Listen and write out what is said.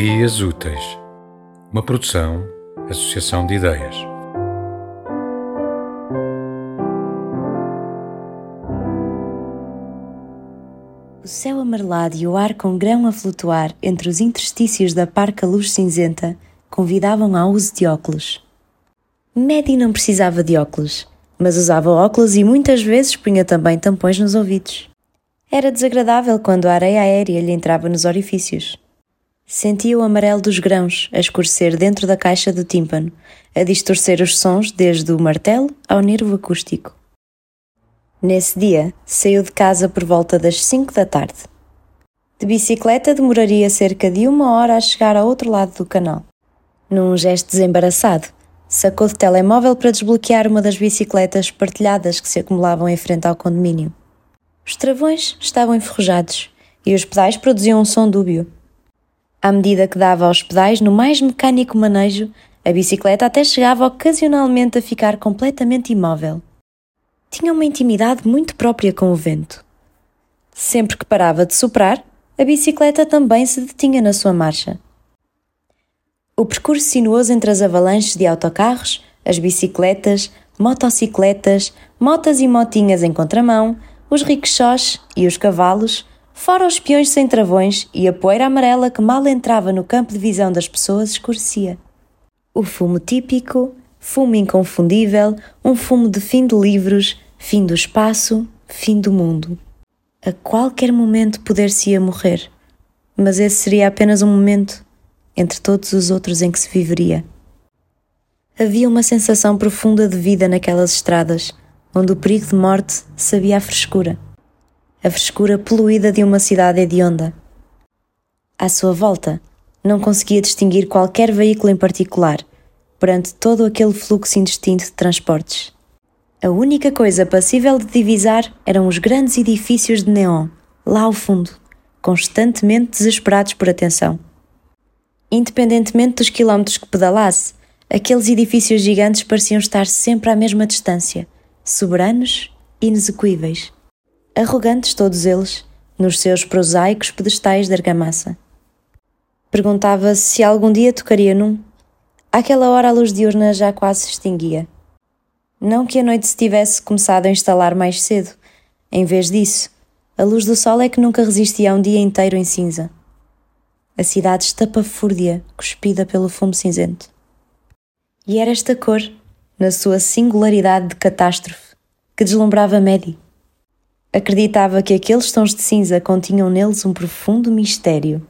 Ideias Úteis, uma produção, associação de ideias. O céu amarelado e o ar com grão a flutuar entre os interstícios da parca luz cinzenta convidavam ao uso de óculos. Maddie não precisava de óculos, mas usava óculos e muitas vezes punha também tampões nos ouvidos. Era desagradável quando a areia aérea lhe entrava nos orifícios. Sentia o amarelo dos grãos a escurecer dentro da caixa do tímpano, a distorcer os sons desde o martelo ao nervo acústico. Nesse dia, saiu de casa por volta das 5 da tarde. De bicicleta demoraria cerca de uma hora a chegar ao outro lado do canal. Num gesto desembaraçado, sacou do telemóvel para desbloquear uma das bicicletas partilhadas que se acumulavam em frente ao condomínio. Os travões estavam enferrujados e os pedais produziam um som dúbio. À medida que dava aos pedais no mais mecânico manejo, a bicicleta até chegava ocasionalmente a ficar completamente imóvel. Tinha uma intimidade muito própria com o vento. Sempre que parava de soprar, a bicicleta também se detinha na sua marcha. O percurso sinuoso entre as avalanches de autocarros, as bicicletas, motocicletas, motas e motinhas em contramão, os rickshaws e os cavalos, fora os peões sem travões e a poeira amarela que mal entrava no campo de visão das pessoas escurecia. O fumo típico, fumo inconfundível, um fumo de fim de livros, fim do espaço, fim do mundo. A qualquer momento poder-se-ia morrer, mas esse seria apenas um momento entre todos os outros em que se viveria. Havia uma sensação profunda de vida naquelas estradas, onde o perigo de morte sabia a frescura. A frescura poluída de uma cidade hedionda. À sua volta, não conseguia distinguir qualquer veículo em particular, perante todo aquele fluxo indistinto de transportes. A única coisa passível de divisar eram os grandes edifícios de neon, lá ao fundo, constantemente desesperados por atenção. Independentemente dos quilómetros que pedalasse, aqueles edifícios gigantes pareciam estar sempre à mesma distância, soberanos e inexequíveis. Arrogantes todos eles, nos seus prosaicos pedestais de argamassa. Perguntava se algum dia tocaria num. Àquela hora a luz diurna já quase se extinguia. Não que a noite se tivesse começado a instalar mais cedo. Em vez disso, a luz do sol é que nunca resistia a um dia inteiro em cinza. A cidade estapafúrdia, cuspida pelo fumo cinzento. E era esta cor, na sua singularidade de catástrofe, que deslumbrava Maddie. Acreditava que aqueles tons de cinza continham neles um profundo mistério.